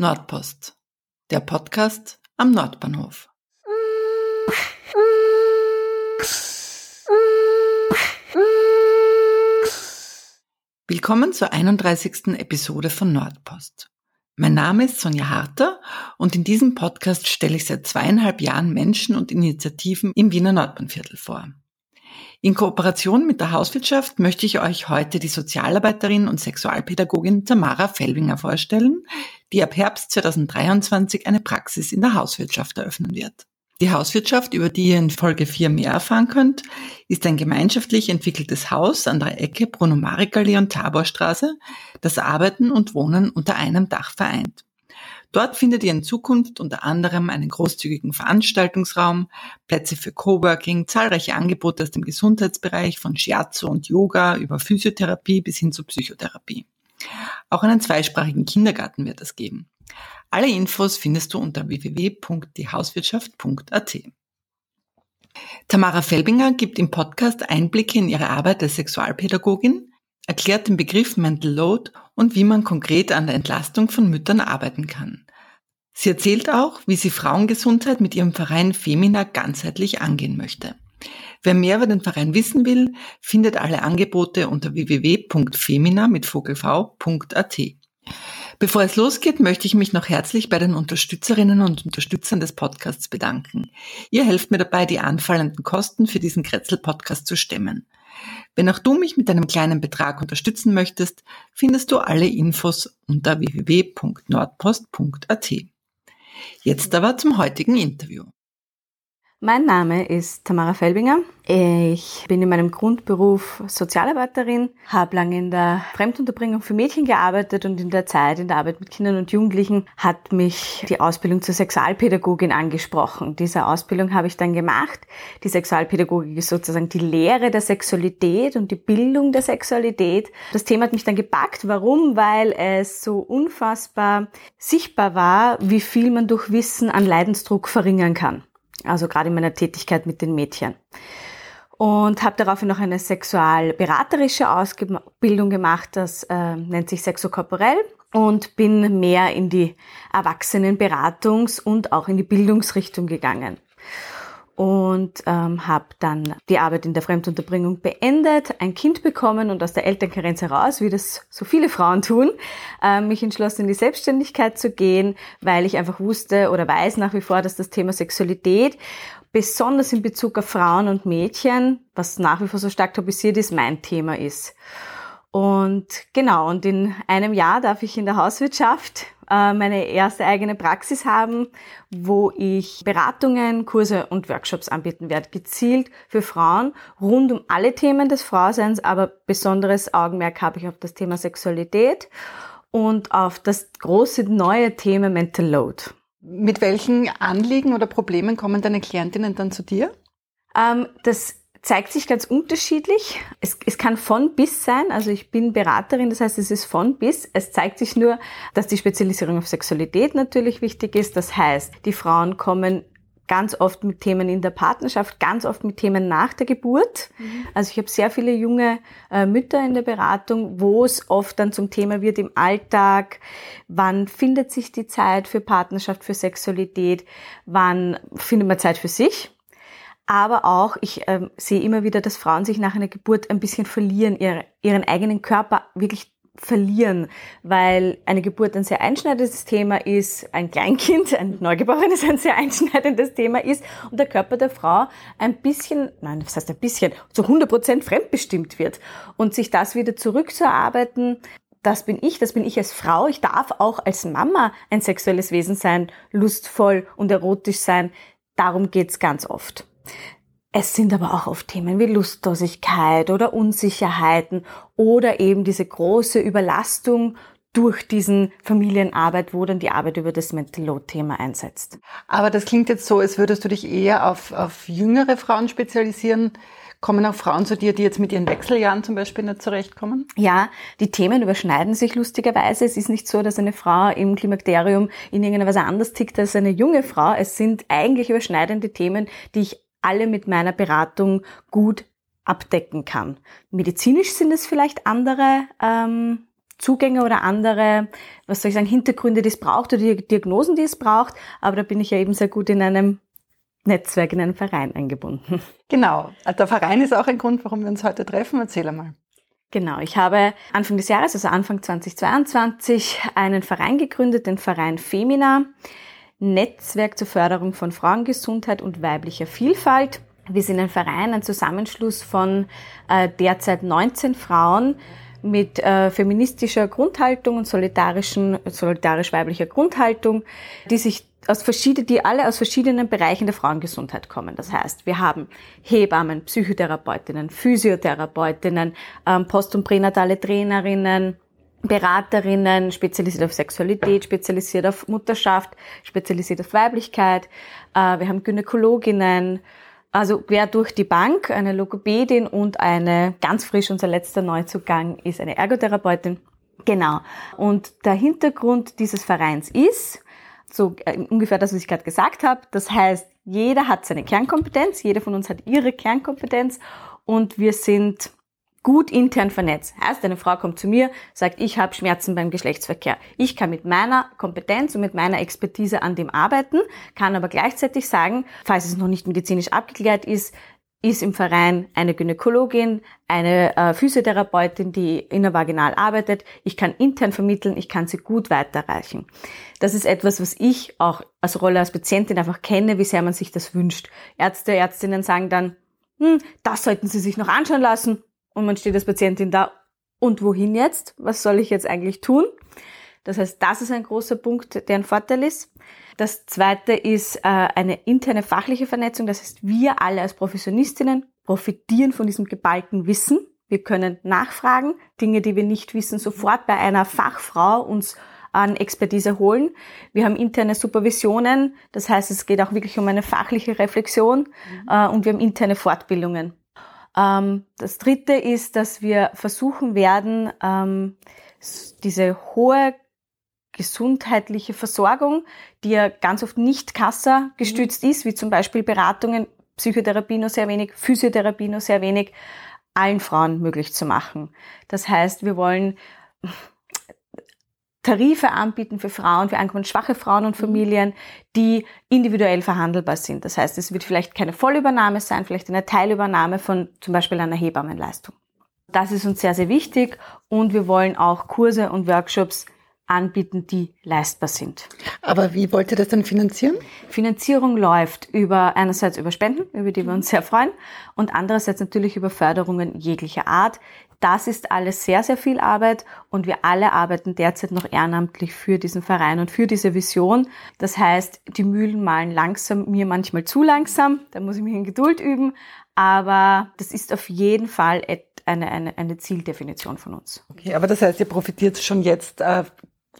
Nordpost, der Podcast am Nordbahnhof. Willkommen zur 31. Episode von Nordpost. Mein Name ist Sonja Harter und in diesem Podcast stelle ich seit zweieinhalb Jahren Menschen und Initiativen im Wiener Nordbahnviertel vor. In Kooperation mit der Hauswirtschaft möchte ich euch heute die Sozialarbeiterin und Sexualpädagogin Tamara Fellwinger vorstellen, die ab Herbst 2023 eine Praxis in der Hauswirtschaft eröffnen wird. Die Hauswirtschaft, über die ihr in Folge 4 mehr erfahren könnt, ist ein gemeinschaftlich entwickeltes Haus an der Ecke Bruno-Marek-Allee und Taborstraße, das Arbeiten und Wohnen unter einem Dach vereint. Dort findet ihr in Zukunft unter anderem einen großzügigen Veranstaltungsraum, Plätze für Coworking, zahlreiche Angebote aus dem Gesundheitsbereich von Shiatsu und Yoga über Physiotherapie bis hin zur Psychotherapie. Auch einen zweisprachigen Kindergarten wird es geben. Alle Infos findest du unter www.diehauswirtschaft.at. Tamara Felbinger gibt im Podcast Einblicke in ihre Arbeit als Sexualpädagogin, erklärt den Begriff Mental Load und wie man konkret an der Entlastung von Müttern arbeiten kann. Sie erzählt auch, wie sie Frauengesundheit mit ihrem Verein Femina ganzheitlich angehen möchte. Wer mehr über den Verein wissen will, findet alle Angebote unter www.femina mit vogelv.at. Bevor es losgeht, möchte ich mich noch herzlich bei den Unterstützerinnen und Unterstützern des Podcasts bedanken. Ihr helft mir dabei, die anfallenden Kosten für diesen Kretzel-Podcast zu stemmen. Wenn auch du mich mit einem kleinen Betrag unterstützen möchtest, findest du alle Infos unter www.nordpost.at. Jetzt aber zum heutigen Interview. Mein Name ist Tamara Felbinger. Ich bin in meinem Grundberuf Sozialarbeiterin, habe lange in der Fremdunterbringung für Mädchen gearbeitet und in der Zeit in der Arbeit mit Kindern und Jugendlichen hat mich die Ausbildung zur Sexualpädagogin angesprochen. Diese Ausbildung habe ich dann gemacht. Die Sexualpädagogik ist sozusagen die Lehre der Sexualität und die Bildung der Sexualität. Das Thema hat mich dann gepackt. Warum? Weil es so unfassbar sichtbar war, wie viel man durch Wissen an Leidensdruck verringern kann also gerade in meiner Tätigkeit mit den Mädchen. Und habe daraufhin noch eine sexualberaterische Ausbildung gemacht, das äh, nennt sich Sexokorporell und bin mehr in die Erwachsenenberatungs- und auch in die Bildungsrichtung gegangen und ähm, habe dann die Arbeit in der Fremdunterbringung beendet, ein Kind bekommen und aus der Elternkarenz heraus, wie das so viele Frauen tun, äh, mich entschlossen, in die Selbstständigkeit zu gehen, weil ich einfach wusste oder weiß nach wie vor, dass das Thema Sexualität besonders in Bezug auf Frauen und Mädchen, was nach wie vor so stark tabuisiert ist, mein Thema ist. Und genau, und in einem Jahr darf ich in der Hauswirtschaft äh, meine erste eigene Praxis haben, wo ich Beratungen, Kurse und Workshops anbieten werde, gezielt für Frauen rund um alle Themen des Frauseins, aber besonderes Augenmerk habe ich auf das Thema Sexualität und auf das große neue Thema Mental Load. Mit welchen Anliegen oder Problemen kommen deine Klientinnen dann zu dir? Ähm, das zeigt sich ganz unterschiedlich. Es, es kann von bis sein. Also ich bin Beraterin, das heißt, es ist von bis. Es zeigt sich nur, dass die Spezialisierung auf Sexualität natürlich wichtig ist. Das heißt, die Frauen kommen ganz oft mit Themen in der Partnerschaft, ganz oft mit Themen nach der Geburt. Mhm. Also ich habe sehr viele junge äh, Mütter in der Beratung, wo es oft dann zum Thema wird im Alltag, wann findet sich die Zeit für Partnerschaft, für Sexualität, wann findet man Zeit für sich aber auch, ich ähm, sehe immer wieder, dass Frauen sich nach einer Geburt ein bisschen verlieren, ihre, ihren eigenen Körper wirklich verlieren, weil eine Geburt ein sehr einschneidendes Thema ist, ein Kleinkind, ein Neugeborenes ein sehr einschneidendes Thema ist und der Körper der Frau ein bisschen, nein, das heißt ein bisschen, zu 100 Prozent fremdbestimmt wird und sich das wieder zurückzuarbeiten, das bin ich, das bin ich als Frau. Ich darf auch als Mama ein sexuelles Wesen sein, lustvoll und erotisch sein. Darum geht's ganz oft. Es sind aber auch oft Themen wie Lustlosigkeit oder Unsicherheiten oder eben diese große Überlastung durch diesen Familienarbeit, wo dann die Arbeit über das Mental Load Thema einsetzt. Aber das klingt jetzt so, als würdest du dich eher auf, auf jüngere Frauen spezialisieren. Kommen auch Frauen zu dir, die jetzt mit ihren Wechseljahren zum Beispiel nicht zurechtkommen? Ja, die Themen überschneiden sich lustigerweise. Es ist nicht so, dass eine Frau im Klimakterium in irgendeiner Weise anders tickt als eine junge Frau. Es sind eigentlich überschneidende Themen, die ich alle mit meiner Beratung gut abdecken kann. Medizinisch sind es vielleicht andere ähm, Zugänge oder andere, was soll ich sagen, Hintergründe, die es braucht oder die Diagnosen, die es braucht. Aber da bin ich ja eben sehr gut in einem Netzwerk, in einem Verein eingebunden. Genau. Der Verein ist auch ein Grund, warum wir uns heute treffen. Erzähl einmal. Genau, ich habe Anfang des Jahres, also Anfang 2022, einen Verein gegründet, den Verein Femina, Netzwerk zur Förderung von Frauengesundheit und weiblicher Vielfalt. Wir sind ein Verein, ein Zusammenschluss von äh, derzeit 19 Frauen mit äh, feministischer Grundhaltung und solidarischen, solidarisch-weiblicher Grundhaltung, die sich aus verschiedenen, die alle aus verschiedenen Bereichen der Frauengesundheit kommen. Das heißt, wir haben Hebammen, Psychotherapeutinnen, Physiotherapeutinnen, ähm, post- und pränatale Trainerinnen, Beraterinnen, spezialisiert auf Sexualität, spezialisiert auf Mutterschaft, spezialisiert auf Weiblichkeit. Äh, wir haben Gynäkologinnen, also quer durch die Bank, eine Logopädin und eine, ganz frisch unser letzter Neuzugang ist eine Ergotherapeutin. Genau. Und der Hintergrund dieses Vereins ist, so äh, ungefähr das, was ich gerade gesagt habe. Das heißt, jeder hat seine Kernkompetenz, jeder von uns hat ihre Kernkompetenz und wir sind gut intern vernetzt. Heißt, eine Frau kommt zu mir, sagt, ich habe Schmerzen beim Geschlechtsverkehr. Ich kann mit meiner Kompetenz und mit meiner Expertise an dem arbeiten, kann aber gleichzeitig sagen, falls es noch nicht medizinisch abgeklärt ist, ist im Verein eine Gynäkologin, eine äh, Physiotherapeutin, die innervaginal arbeitet. Ich kann intern vermitteln, ich kann sie gut weiterreichen. Das ist etwas, was ich auch als Rolle als Patientin einfach kenne, wie sehr man sich das wünscht. Ärzte, Ärztinnen sagen dann, hm, das sollten Sie sich noch anschauen lassen. Und man steht als Patientin da, und wohin jetzt? Was soll ich jetzt eigentlich tun? Das heißt, das ist ein großer Punkt, der ein Vorteil ist. Das zweite ist äh, eine interne fachliche Vernetzung. Das heißt, wir alle als Professionistinnen profitieren von diesem geballten Wissen. Wir können nachfragen, Dinge, die wir nicht wissen, sofort bei einer Fachfrau uns an Expertise holen. Wir haben interne Supervisionen, das heißt, es geht auch wirklich um eine fachliche Reflexion mhm. äh, und wir haben interne Fortbildungen. Ähm, das Dritte ist, dass wir versuchen werden, ähm, diese hohe gesundheitliche Versorgung, die ja ganz oft nicht Kassa gestützt mhm. ist, wie zum Beispiel Beratungen, Psychotherapie nur sehr wenig, Physiotherapie nur sehr wenig, allen Frauen möglich zu machen. Das heißt, wir wollen Tarife anbieten für Frauen, für einkommensschwache Frauen und mhm. Familien, die individuell verhandelbar sind. Das heißt, es wird vielleicht keine Vollübernahme sein, vielleicht eine Teilübernahme von zum Beispiel einer Hebammenleistung. Das ist uns sehr, sehr wichtig und wir wollen auch Kurse und Workshops anbieten, die leistbar sind. Aber wie wollt ihr das dann finanzieren? Finanzierung läuft über einerseits über Spenden, über die wir uns sehr freuen, und andererseits natürlich über Förderungen jeglicher Art. Das ist alles sehr, sehr viel Arbeit und wir alle arbeiten derzeit noch ehrenamtlich für diesen Verein und für diese Vision. Das heißt, die Mühlen malen langsam, mir manchmal zu langsam, da muss ich mich in Geduld üben, aber das ist auf jeden Fall eine, eine, eine Zieldefinition von uns. Okay, aber das heißt, ihr profitiert schon jetzt äh,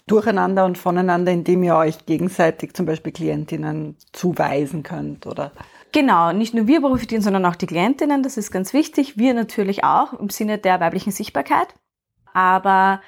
durcheinander und voneinander, indem ihr euch gegenseitig zum Beispiel Klientinnen zuweisen könnt, oder? Genau, nicht nur wir profitieren, sondern auch die Klientinnen, das ist ganz wichtig. Wir natürlich auch im Sinne der weiblichen Sichtbarkeit. Aber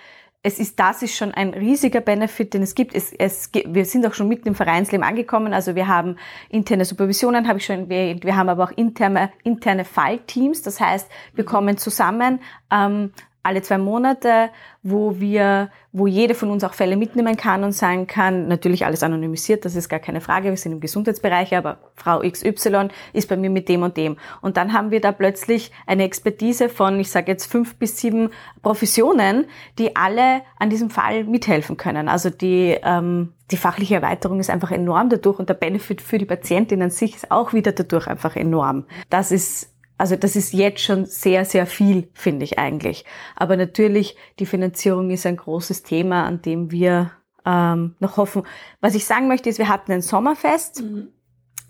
es ist, das ist schon ein riesiger Benefit, den es gibt. Es, es, wir sind auch schon mitten im Vereinsleben angekommen. Also wir haben interne Supervisionen, habe ich schon erwähnt. Wir haben aber auch interne, interne Fallteams. Das heißt, wir kommen zusammen, ähm, alle zwei Monate, wo wir, wo jede von uns auch Fälle mitnehmen kann und sagen kann, natürlich alles anonymisiert, das ist gar keine Frage, wir sind im Gesundheitsbereich, aber Frau XY ist bei mir mit dem und dem. Und dann haben wir da plötzlich eine Expertise von, ich sage jetzt fünf bis sieben Professionen, die alle an diesem Fall mithelfen können. Also die, ähm, die fachliche Erweiterung ist einfach enorm dadurch und der Benefit für die Patientin an sich ist auch wieder dadurch einfach enorm. Das ist also das ist jetzt schon sehr, sehr viel, finde ich eigentlich. Aber natürlich, die Finanzierung ist ein großes Thema, an dem wir ähm, noch hoffen. Was ich sagen möchte, ist, wir hatten ein Sommerfest. Mhm.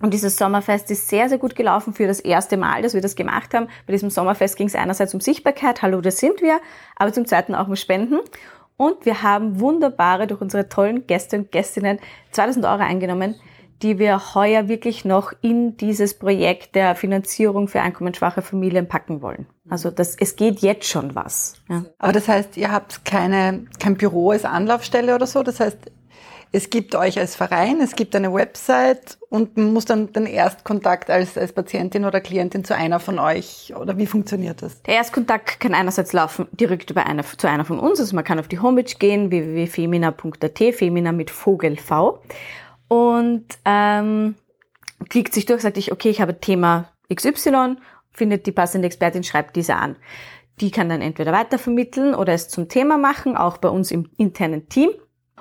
Und dieses Sommerfest ist sehr, sehr gut gelaufen für das erste Mal, dass wir das gemacht haben. Bei diesem Sommerfest ging es einerseits um Sichtbarkeit, hallo, das sind wir, aber zum zweiten auch um Spenden. Und wir haben wunderbare, durch unsere tollen Gäste und Gästinnen 2000 Euro eingenommen, die wir heuer wirklich noch in dieses Projekt der Finanzierung für einkommensschwache Familien packen wollen. Also das, es geht jetzt schon was. Ja. Aber das heißt, ihr habt keine, kein Büro als Anlaufstelle oder so? Das heißt, es gibt euch als Verein, es gibt eine Website und man muss dann den Erstkontakt als, als Patientin oder Klientin zu einer von euch oder wie funktioniert das? Der Erstkontakt kann einerseits laufen direkt über eine, zu einer von uns, also man kann auf die Homepage gehen, www.femina.at, Femina mit Vogel V und ähm, klickt sich durch, sagt ich, okay, ich habe Thema XY, findet die passende Expertin, schreibt diese an. Die kann dann entweder weitervermitteln oder es zum Thema machen, auch bei uns im internen Team.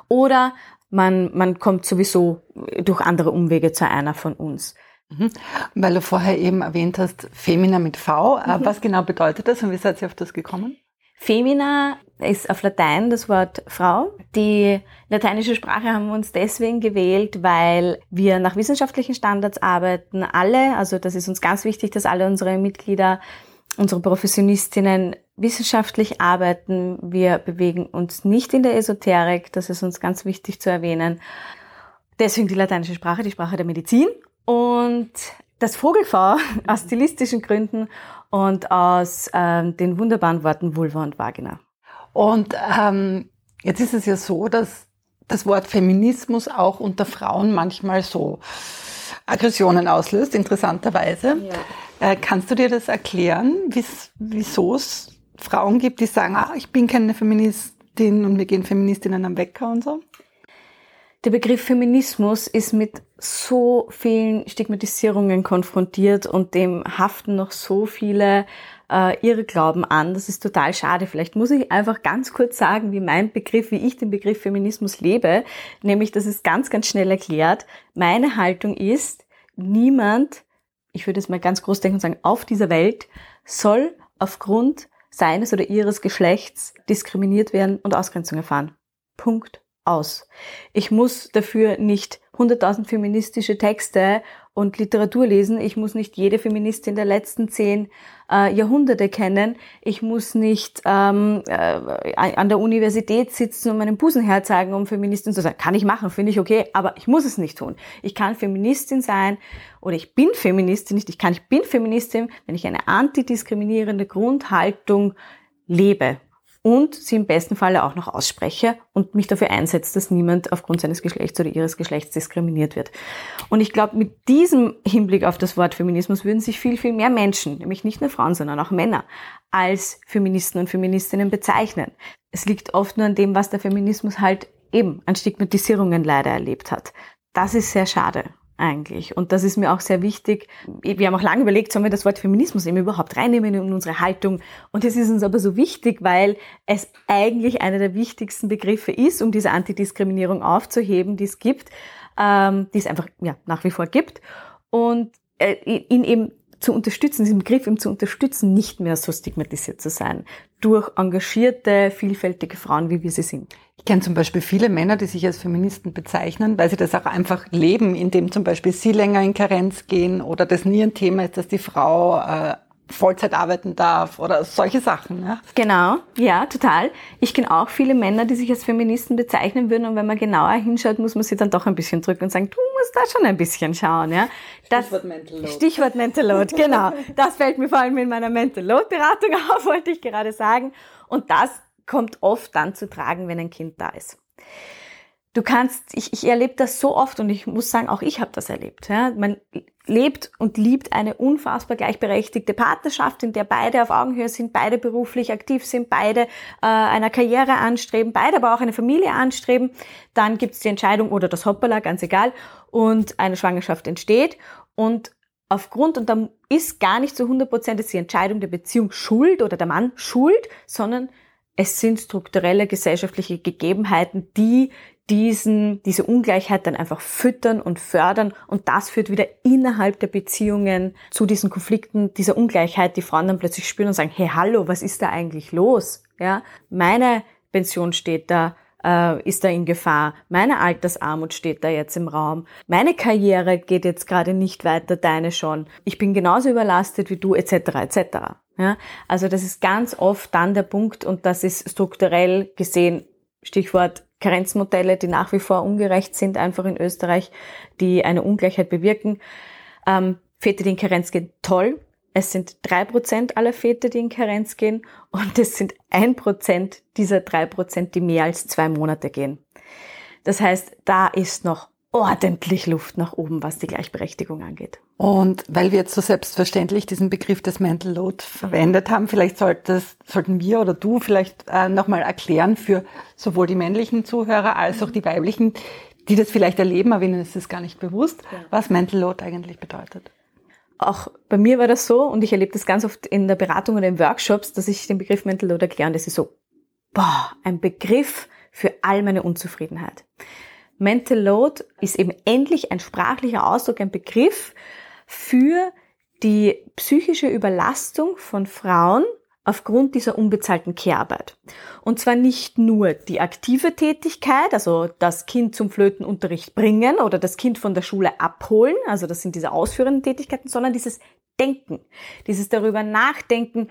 Oder man, man kommt sowieso durch andere Umwege zu einer von uns. Mhm. Weil du vorher eben erwähnt hast, Femina mit V. Äh, mhm. Was genau bedeutet das und wie seid ihr auf das gekommen? Femina ist auf Latein das Wort Frau. Die lateinische Sprache haben wir uns deswegen gewählt, weil wir nach wissenschaftlichen Standards arbeiten. Alle, also das ist uns ganz wichtig, dass alle unsere Mitglieder, unsere Professionistinnen wissenschaftlich arbeiten. Wir bewegen uns nicht in der Esoterik. Das ist uns ganz wichtig zu erwähnen. Deswegen die lateinische Sprache, die Sprache der Medizin. Und das Vogelfrau aus stilistischen Gründen und aus ähm, den wunderbaren Worten Vulva und Vagina. Und ähm, jetzt ist es ja so, dass das Wort Feminismus auch unter Frauen manchmal so Aggressionen auslöst, interessanterweise. Ja. Äh, kannst du dir das erklären, wieso es Frauen gibt, die sagen, ah, ich bin keine Feministin und wir gehen Feministinnen am Wecker und so? Der Begriff Feminismus ist mit so vielen Stigmatisierungen konfrontiert und dem haften noch so viele äh, ihre Glauben an. Das ist total schade. Vielleicht muss ich einfach ganz kurz sagen, wie mein Begriff, wie ich den Begriff Feminismus lebe. Nämlich, das ist ganz, ganz schnell erklärt. Meine Haltung ist, niemand, ich würde es mal ganz groß denken und sagen, auf dieser Welt soll aufgrund seines oder ihres Geschlechts diskriminiert werden und Ausgrenzung erfahren. Punkt aus. Ich muss dafür nicht 100.000 feministische Texte und Literatur lesen. Ich muss nicht jede Feministin der letzten zehn äh, Jahrhunderte kennen. Ich muss nicht ähm, äh, an der Universität sitzen und meinen Busen herzeigen, um Feministin zu sein. Kann ich machen, finde ich okay, aber ich muss es nicht tun. Ich kann Feministin sein oder ich bin Feministin, nicht ich kann, ich bin Feministin, wenn ich eine antidiskriminierende Grundhaltung lebe und sie im besten Falle auch noch ausspreche und mich dafür einsetze, dass niemand aufgrund seines Geschlechts oder ihres Geschlechts diskriminiert wird. Und ich glaube, mit diesem Hinblick auf das Wort Feminismus würden sich viel, viel mehr Menschen, nämlich nicht nur Frauen, sondern auch Männer, als Feministen und Feministinnen bezeichnen. Es liegt oft nur an dem, was der Feminismus halt eben an Stigmatisierungen leider erlebt hat. Das ist sehr schade eigentlich. Und das ist mir auch sehr wichtig. Wir haben auch lange überlegt, sollen wir das Wort Feminismus eben überhaupt reinnehmen in unsere Haltung. Und es ist uns aber so wichtig, weil es eigentlich einer der wichtigsten Begriffe ist, um diese Antidiskriminierung aufzuheben, die es gibt, ähm, die es einfach ja, nach wie vor gibt. Und äh, ihn eben zu unterstützen, diesen Begriff eben zu unterstützen, nicht mehr so stigmatisiert zu sein. Durch engagierte, vielfältige Frauen, wie wir sie sind. Ich kenne zum Beispiel viele Männer, die sich als Feministen bezeichnen, weil sie das auch einfach leben, indem zum Beispiel sie länger in Karenz gehen oder das nie ein Thema ist, dass die Frau äh, Vollzeit arbeiten darf oder solche Sachen. Ja? Genau, ja, total. Ich kenne auch viele Männer, die sich als Feministen bezeichnen würden und wenn man genauer hinschaut, muss man sie dann doch ein bisschen drücken und sagen, du musst da schon ein bisschen schauen. Ja? Das, Stichwort Mental Load. Stichwort Mental Load, genau. Das fällt mir vor allem in meiner Mental Load Beratung auf, wollte ich gerade sagen. Und das kommt oft dann zu tragen, wenn ein Kind da ist. Du kannst, ich, ich erlebe das so oft und ich muss sagen, auch ich habe das erlebt. Ja. Man lebt und liebt eine unfassbar gleichberechtigte Partnerschaft, in der beide auf Augenhöhe sind, beide beruflich aktiv sind, beide äh, einer Karriere anstreben, beide aber auch eine Familie anstreben. Dann gibt es die Entscheidung oder das Hoppala, ganz egal, und eine Schwangerschaft entsteht. Und aufgrund, und da ist gar nicht zu 100 Prozent die Entscheidung der Beziehung schuld oder der Mann schuld, sondern es sind strukturelle gesellschaftliche Gegebenheiten, die diesen, diese Ungleichheit dann einfach füttern und fördern und das führt wieder innerhalb der Beziehungen zu diesen Konflikten, dieser Ungleichheit, die Frauen dann plötzlich spüren und sagen, hey, hallo, was ist da eigentlich los? Ja, meine Pension steht da, äh, ist da in Gefahr. Meine Altersarmut steht da jetzt im Raum. Meine Karriere geht jetzt gerade nicht weiter, deine schon. Ich bin genauso überlastet wie du, etc., etc. Ja, also das ist ganz oft dann der Punkt und das ist strukturell gesehen, Stichwort Karenzmodelle, die nach wie vor ungerecht sind, einfach in Österreich, die eine Ungleichheit bewirken. Ähm, Väter, die in Karenz gehen, toll. Es sind drei Prozent aller Väter, die in Karenz gehen und es sind ein Prozent dieser drei Prozent, die mehr als zwei Monate gehen. Das heißt, da ist noch ordentlich Luft nach oben, was die Gleichberechtigung angeht. Und weil wir jetzt so selbstverständlich diesen Begriff des Mental Load verwendet haben, vielleicht solltest, sollten wir oder du vielleicht äh, nochmal erklären für sowohl die männlichen Zuhörer als auch die weiblichen, die das vielleicht erleben, aber ihnen ist es gar nicht bewusst, ja. was Mental Load eigentlich bedeutet. Auch bei mir war das so und ich erlebe das ganz oft in der Beratung oder in Workshops, dass ich den Begriff Mental Load erkläre und das ist so, boah, ein Begriff für all meine Unzufriedenheit. Mental Load ist eben endlich ein sprachlicher Ausdruck, ein Begriff für die psychische Überlastung von Frauen aufgrund dieser unbezahlten Care-Arbeit. Und zwar nicht nur die aktive Tätigkeit, also das Kind zum Flötenunterricht bringen oder das Kind von der Schule abholen, also das sind diese ausführenden Tätigkeiten, sondern dieses Denken, dieses darüber nachdenken,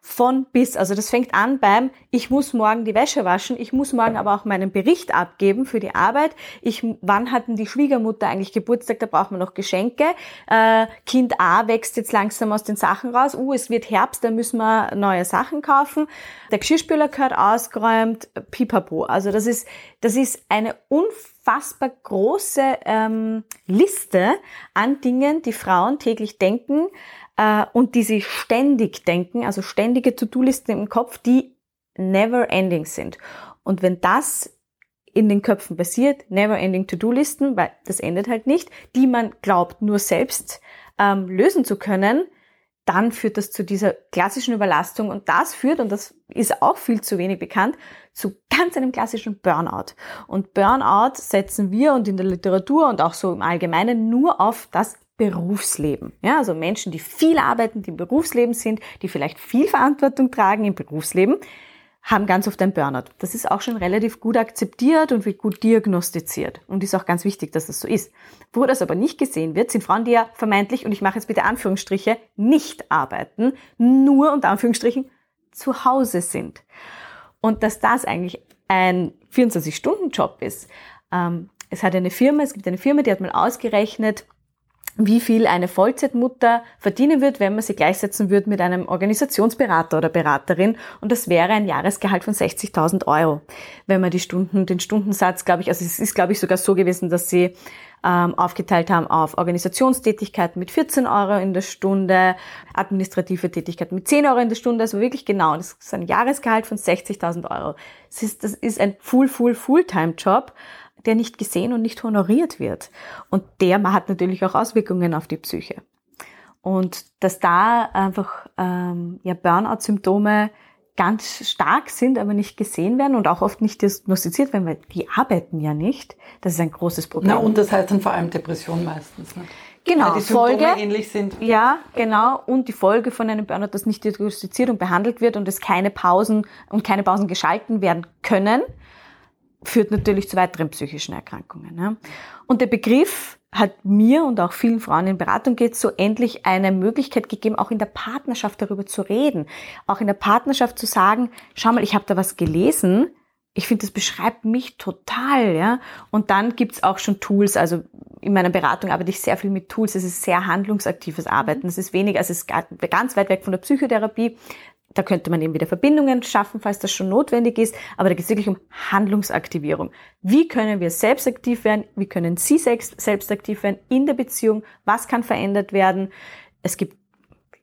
von bis. Also das fängt an beim, ich muss morgen die Wäsche waschen, ich muss morgen aber auch meinen Bericht abgeben für die Arbeit. Ich, wann hatten die Schwiegermutter eigentlich Geburtstag, da braucht man noch Geschenke. Äh, kind A wächst jetzt langsam aus den Sachen raus. Uh, es wird Herbst, da müssen wir neue Sachen kaufen. Der Geschirrspüler gehört ausgeräumt, pipapo. Also das ist, das ist eine unfassbar große ähm, Liste an Dingen, die Frauen täglich denken, und die sie ständig denken, also ständige To-Do-Listen im Kopf, die never ending sind. Und wenn das in den Köpfen passiert, never ending To-Do-Listen, weil das endet halt nicht, die man glaubt nur selbst ähm, lösen zu können, dann führt das zu dieser klassischen Überlastung und das führt, und das ist auch viel zu wenig bekannt, zu ganz einem klassischen Burnout. Und Burnout setzen wir und in der Literatur und auch so im Allgemeinen nur auf das Berufsleben. Ja, also Menschen, die viel arbeiten, die im Berufsleben sind, die vielleicht viel Verantwortung tragen im Berufsleben, haben ganz oft ein Burnout. Das ist auch schon relativ gut akzeptiert und wird gut diagnostiziert. Und ist auch ganz wichtig, dass das so ist. Wo das aber nicht gesehen wird, sind Frauen, die ja vermeintlich, und ich mache jetzt bitte Anführungsstriche, nicht arbeiten, nur unter Anführungsstrichen zu Hause sind. Und dass das eigentlich ein 24-Stunden-Job ist. Ähm, es hat eine Firma, es gibt eine Firma, die hat mal ausgerechnet, wie viel eine Vollzeitmutter verdienen wird, wenn man sie gleichsetzen würde mit einem Organisationsberater oder Beraterin. Und das wäre ein Jahresgehalt von 60.000 Euro. Wenn man die Stunden, den Stundensatz, glaube ich, also es ist, glaube ich, sogar so gewesen, dass sie ähm, aufgeteilt haben auf Organisationstätigkeiten mit 14 Euro in der Stunde, administrative Tätigkeiten mit 10 Euro in der Stunde, also wirklich genau. Das ist ein Jahresgehalt von 60.000 Euro. Das ist, das ist ein Full, Full, Fulltime-Job der nicht gesehen und nicht honoriert wird. Und der hat natürlich auch Auswirkungen auf die Psyche. Und dass da einfach ähm, ja, Burnout-Symptome ganz stark sind, aber nicht gesehen werden und auch oft nicht diagnostiziert werden, weil die arbeiten ja nicht. Das ist ein großes Problem. Na, und das heißt dann vor allem Depression meistens. Ne? Genau, weil die Symptome Folge, ähnlich sind. Ja, genau. Und die Folge von einem Burnout, das nicht diagnostiziert und behandelt wird und es keine Pausen und keine Pausen geschalten werden können, führt natürlich zu weiteren psychischen Erkrankungen. Ja. Und der Begriff hat mir und auch vielen Frauen in Beratung geht so endlich eine Möglichkeit gegeben, auch in der Partnerschaft darüber zu reden. Auch in der Partnerschaft zu sagen, schau mal, ich habe da was gelesen, ich finde, das beschreibt mich total, ja. Und dann gibt's auch schon Tools, also in meiner Beratung arbeite ich sehr viel mit Tools, es ist sehr handlungsaktives Arbeiten, es ist weniger, also es ist ganz weit weg von der Psychotherapie, da könnte man eben wieder Verbindungen schaffen, falls das schon notwendig ist. Aber da geht es wirklich um Handlungsaktivierung. Wie können wir selbst aktiv werden? Wie können Sie selbst aktiv werden in der Beziehung? Was kann verändert werden? Es gibt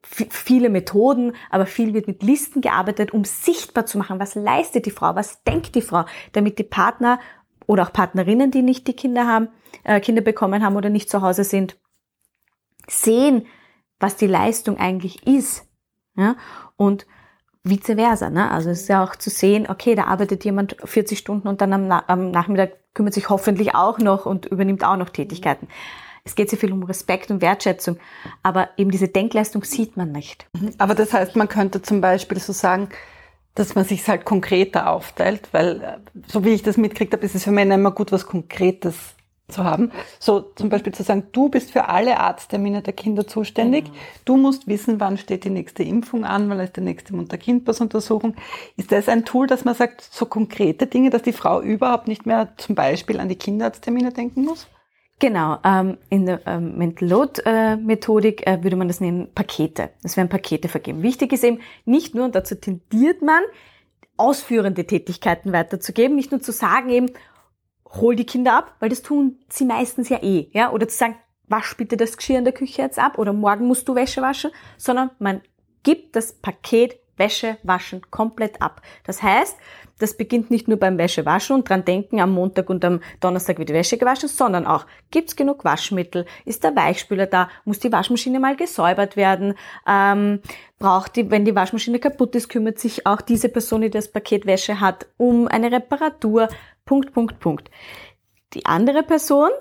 viele Methoden, aber viel wird mit Listen gearbeitet, um sichtbar zu machen, was leistet die Frau, was denkt die Frau, damit die Partner oder auch Partnerinnen, die nicht die Kinder haben, äh, Kinder bekommen haben oder nicht zu Hause sind, sehen, was die Leistung eigentlich ist. Ja? Und vice versa. Ne? Also es ist ja auch zu sehen, okay, da arbeitet jemand 40 Stunden und dann am, am Nachmittag kümmert sich hoffentlich auch noch und übernimmt auch noch Tätigkeiten. Es geht sehr viel um Respekt und Wertschätzung, aber eben diese Denkleistung sieht man nicht. Mhm. Aber das heißt, man könnte zum Beispiel so sagen, dass man sich halt konkreter aufteilt, weil äh, so wie ich das mitkriegt habe, ist es für Männer immer gut, was Konkretes zu haben. So zum Beispiel zu sagen, du bist für alle Arzttermine der Kinder zuständig. Genau. Du musst wissen, wann steht die nächste Impfung an, weil es die nächste Mutter-Kind-Pass-Untersuchung. Ist das ein Tool, dass man sagt, so konkrete Dinge, dass die Frau überhaupt nicht mehr zum Beispiel an die Kinderarzttermine denken muss? Genau, ähm, in der ähm, Mental Load äh, Methodik äh, würde man das nennen Pakete. Es werden Pakete vergeben. Wichtig ist eben nicht nur, und dazu tendiert man, ausführende Tätigkeiten weiterzugeben, nicht nur zu sagen eben, hol die Kinder ab, weil das tun sie meistens ja eh, ja, oder zu sagen, wasch bitte das Geschirr in der Küche jetzt ab oder morgen musst du Wäsche waschen, sondern man gibt das Paket Wäsche waschen komplett ab. Das heißt, das beginnt nicht nur beim Wäschewaschen und dran denken, am Montag und am Donnerstag wird die Wäsche gewaschen, sondern auch, gibt's genug Waschmittel? Ist der Weichspüler da? Muss die Waschmaschine mal gesäubert werden? Ähm, braucht die, wenn die Waschmaschine kaputt ist, kümmert sich auch diese Person, die das Paket Wäsche hat, um eine Reparatur. Punkt, Punkt, Punkt. Die andere Person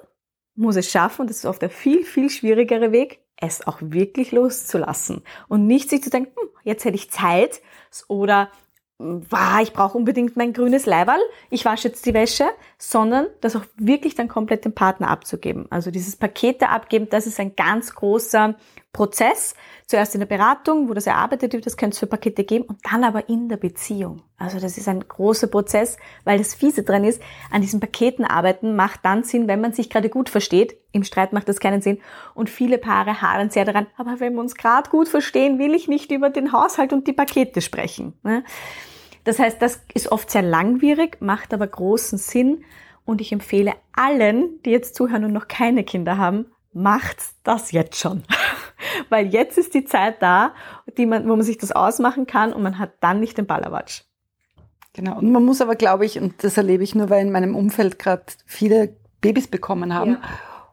muss es schaffen, und das ist oft der viel, viel schwierigere Weg, es auch wirklich loszulassen und nicht sich zu denken, hm, jetzt hätte ich Zeit oder wow, ich brauche unbedingt mein grünes Leiberl, ich wasche jetzt die Wäsche, sondern das auch wirklich dann komplett dem Partner abzugeben. Also dieses Pakete abgeben, das ist ein ganz großer Prozess. Zuerst in der Beratung, wo das erarbeitet wird, das könnte es für Pakete geben, und dann aber in der Beziehung. Also das ist ein großer Prozess, weil das Fiese dran ist, an diesen Paketen arbeiten macht dann Sinn, wenn man sich gerade gut versteht. Im Streit macht das keinen Sinn. Und viele Paare hadern sehr daran, aber wenn wir uns gerade gut verstehen, will ich nicht über den Haushalt und die Pakete sprechen. Ne? Das heißt, das ist oft sehr langwierig, macht aber großen Sinn. Und ich empfehle allen, die jetzt zuhören und noch keine Kinder haben, macht das jetzt schon. Weil jetzt ist die Zeit da, die man, wo man sich das ausmachen kann und man hat dann nicht den Ballerwatsch. Genau. Und man muss aber, glaube ich, und das erlebe ich nur, weil in meinem Umfeld gerade viele Babys bekommen haben ja.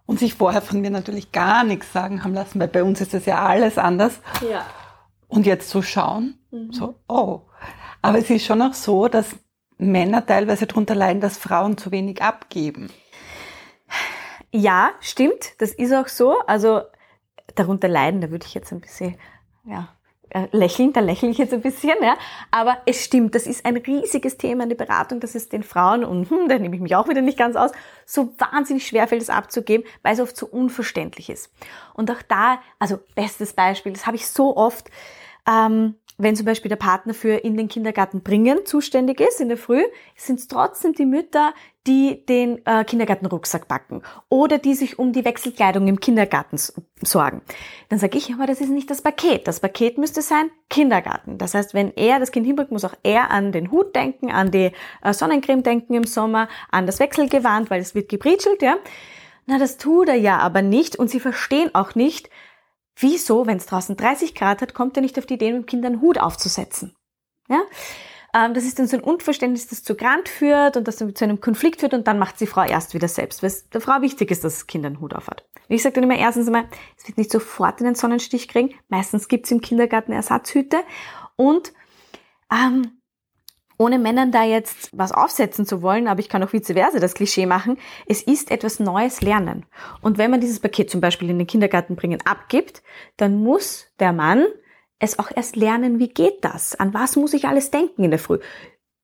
und sich vorher von mir natürlich gar nichts sagen haben lassen, weil bei uns ist das ja alles anders. Ja. Und jetzt so schauen, mhm. so, oh, aber es ist schon auch so, dass Männer teilweise darunter leiden, dass Frauen zu wenig abgeben. Ja, stimmt. Das ist auch so. Also darunter leiden, da würde ich jetzt ein bisschen, ja, äh, lächeln, da lächle ich jetzt ein bisschen, ja. Aber es stimmt, das ist ein riesiges Thema in der Beratung, dass es den Frauen, und hm, da nehme ich mich auch wieder nicht ganz aus, so wahnsinnig schwer fällt, es abzugeben, weil es oft so unverständlich ist. Und auch da, also bestes Beispiel, das habe ich so oft, ähm, wenn zum Beispiel der Partner für in den Kindergarten bringen zuständig ist in der Früh, sind es trotzdem die Mütter, die den äh, Kindergartenrucksack backen oder die sich um die Wechselkleidung im Kindergarten sorgen. Dann sage ich, aber das ist nicht das Paket. Das Paket müsste sein Kindergarten. Das heißt, wenn er das Kind hinbringt, muss auch er an den Hut denken, an die äh, Sonnencreme denken im Sommer, an das Wechselgewand, weil es wird gebritschelt, ja. Na, das tut er ja aber nicht und sie verstehen auch nicht, Wieso, wenn es draußen 30 Grad hat, kommt er nicht auf die Idee, dem Kind einen Hut aufzusetzen? Ja? Ähm, das ist dann so ein Unverständnis, das zu Grand führt und das zu einem Konflikt führt und dann macht die Frau erst wieder selbst, weil es der Frau wichtig ist, dass das Kind einen Hut aufhat. Ich sage dann immer erstens einmal, es wird nicht sofort einen Sonnenstich kriegen. Meistens gibt's im Kindergarten Ersatzhüte und ähm, ohne Männern da jetzt was aufsetzen zu wollen, aber ich kann auch vice versa das Klischee machen, es ist etwas Neues lernen. Und wenn man dieses Paket zum Beispiel in den Kindergarten bringen abgibt, dann muss der Mann es auch erst lernen, wie geht das? An was muss ich alles denken in der Früh?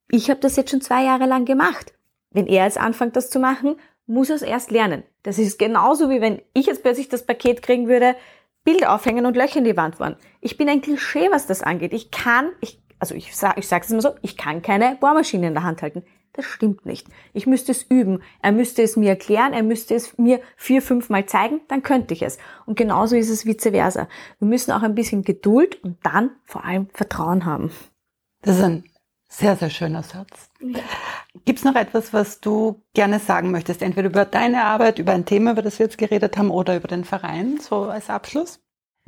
Ich habe das jetzt schon zwei Jahre lang gemacht. Wenn er jetzt anfängt, das zu machen, muss er es erst lernen. Das ist genauso wie wenn ich jetzt plötzlich das Paket kriegen würde, Bild aufhängen und Löcher in die Wand fahren. Ich bin ein Klischee, was das angeht. Ich kann, ich also ich sage ich sage es immer so, ich kann keine Bohrmaschine in der Hand halten. Das stimmt nicht. Ich müsste es üben. Er müsste es mir erklären, er müsste es mir vier, fünf Mal zeigen, dann könnte ich es. Und genauso ist es vice versa. Wir müssen auch ein bisschen Geduld und dann vor allem Vertrauen haben. Das ist ein sehr, sehr schöner Satz. Ja. Gibt es noch etwas, was du gerne sagen möchtest? Entweder über deine Arbeit, über ein Thema, über das wir jetzt geredet haben, oder über den Verein, so als Abschluss?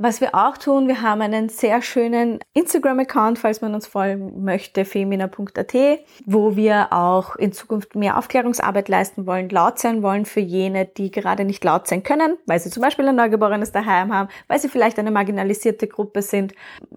Was wir auch tun, wir haben einen sehr schönen Instagram-Account, falls man uns folgen möchte, femina.at, wo wir auch in Zukunft mehr Aufklärungsarbeit leisten wollen, laut sein wollen für jene, die gerade nicht laut sein können, weil sie zum Beispiel ein Neugeborenes daheim haben, weil sie vielleicht eine marginalisierte Gruppe sind,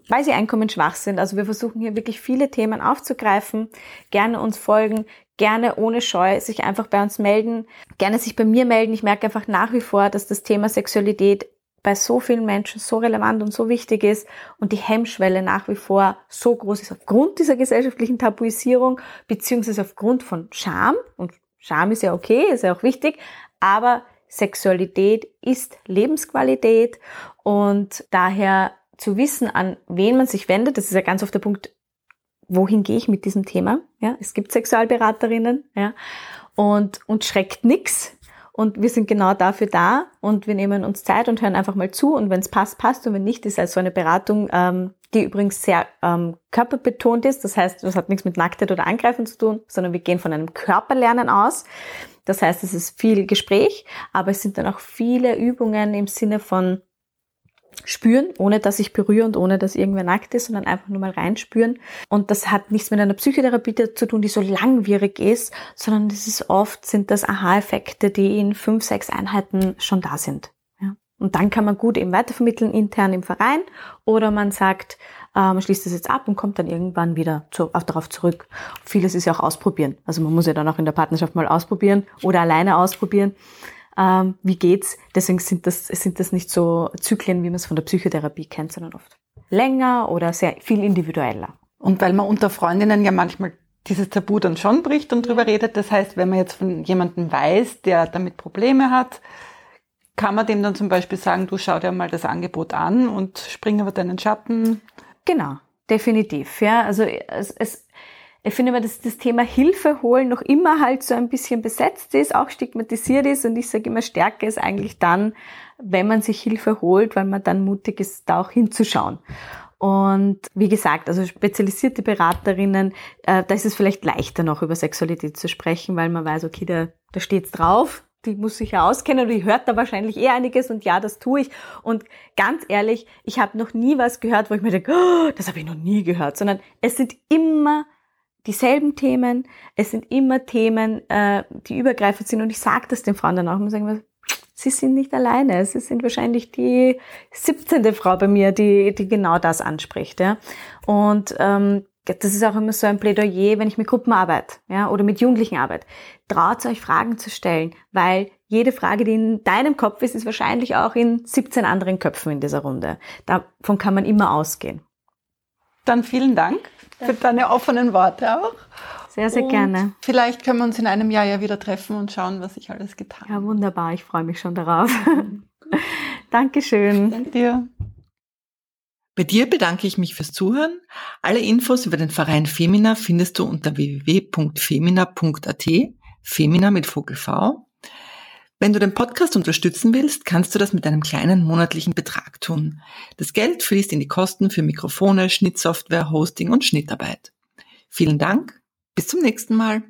weil sie einkommensschwach sind. Also wir versuchen hier wirklich viele Themen aufzugreifen, gerne uns folgen, gerne ohne Scheu sich einfach bei uns melden, gerne sich bei mir melden. Ich merke einfach nach wie vor, dass das Thema Sexualität bei so vielen Menschen so relevant und so wichtig ist und die Hemmschwelle nach wie vor so groß ist aufgrund dieser gesellschaftlichen Tabuisierung beziehungsweise aufgrund von Scham. Und Scham ist ja okay, ist ja auch wichtig, aber Sexualität ist Lebensqualität. Und daher zu wissen, an wen man sich wendet, das ist ja ganz oft der Punkt, wohin gehe ich mit diesem Thema? Ja, es gibt Sexualberaterinnen, ja, und, und schreckt nix, und wir sind genau dafür da und wir nehmen uns Zeit und hören einfach mal zu. Und wenn es passt, passt. Und wenn nicht, ist also eine Beratung, ähm, die übrigens sehr ähm, körperbetont ist. Das heißt, das hat nichts mit Nacktheit oder Angreifen zu tun, sondern wir gehen von einem Körperlernen aus. Das heißt, es ist viel Gespräch, aber es sind dann auch viele Übungen im Sinne von spüren, ohne dass ich berühre und ohne dass irgendwer nackt ist, sondern einfach nur mal reinspüren. Und das hat nichts mit einer Psychotherapie zu tun, die so langwierig ist, sondern das ist oft, sind das Aha-Effekte, die in fünf, sechs Einheiten schon da sind. Ja. Und dann kann man gut eben weitervermitteln intern im Verein oder man sagt, äh, man schließt das jetzt ab und kommt dann irgendwann wieder zu, auch darauf zurück. Vieles ist ja auch ausprobieren. Also man muss ja dann auch in der Partnerschaft mal ausprobieren oder alleine ausprobieren ähm, wie geht's. Deswegen sind das, sind das nicht so Zyklen, wie man es von der Psychotherapie kennt, sondern oft länger oder sehr viel individueller. Und weil man unter Freundinnen ja manchmal dieses Tabu dann schon bricht und drüber redet, das heißt, wenn man jetzt von jemandem weiß, der damit Probleme hat, kann man dem dann zum Beispiel sagen, du schau dir mal das Angebot an und spring über deinen Schatten. Genau, definitiv. Ja, also es, es ich finde aber, dass das Thema Hilfe holen noch immer halt so ein bisschen besetzt ist, auch stigmatisiert ist und ich sage immer, Stärke ist eigentlich dann, wenn man sich Hilfe holt, weil man dann mutig ist, da auch hinzuschauen. Und wie gesagt, also spezialisierte Beraterinnen, äh, da ist es vielleicht leichter noch über Sexualität zu sprechen, weil man weiß, okay, da, da steht's drauf, die muss sich ja auskennen die hört da wahrscheinlich eh einiges und ja, das tue ich. Und ganz ehrlich, ich habe noch nie was gehört, wo ich mir denke, oh, das habe ich noch nie gehört, sondern es sind immer dieselben Themen. Es sind immer Themen, äh, die übergreifend sind. Und ich sage das den Frauen dann auch. Und sagen, sie sind nicht alleine. Sie sind wahrscheinlich die 17. Frau bei mir, die, die genau das anspricht. Ja? Und ähm, das ist auch immer so ein Plädoyer, wenn ich mit Gruppen arbeite ja, oder mit Jugendlichen arbeite. Traut euch Fragen zu stellen, weil jede Frage, die in deinem Kopf ist, ist wahrscheinlich auch in 17 anderen Köpfen in dieser Runde. Davon kann man immer ausgehen. Dann vielen Dank für deine offenen Worte auch. Sehr, sehr und gerne. Vielleicht können wir uns in einem Jahr ja wieder treffen und schauen, was ich alles getan habe. Ja, wunderbar. Ich freue mich schon darauf. Dankeschön. Danke dir. Bei dir bedanke ich mich fürs Zuhören. Alle Infos über den Verein Femina findest du unter www.femina.at, Femina mit Vogel V. Wenn du den Podcast unterstützen willst, kannst du das mit einem kleinen monatlichen Betrag tun. Das Geld fließt in die Kosten für Mikrofone, Schnittsoftware, Hosting und Schnittarbeit. Vielen Dank. Bis zum nächsten Mal.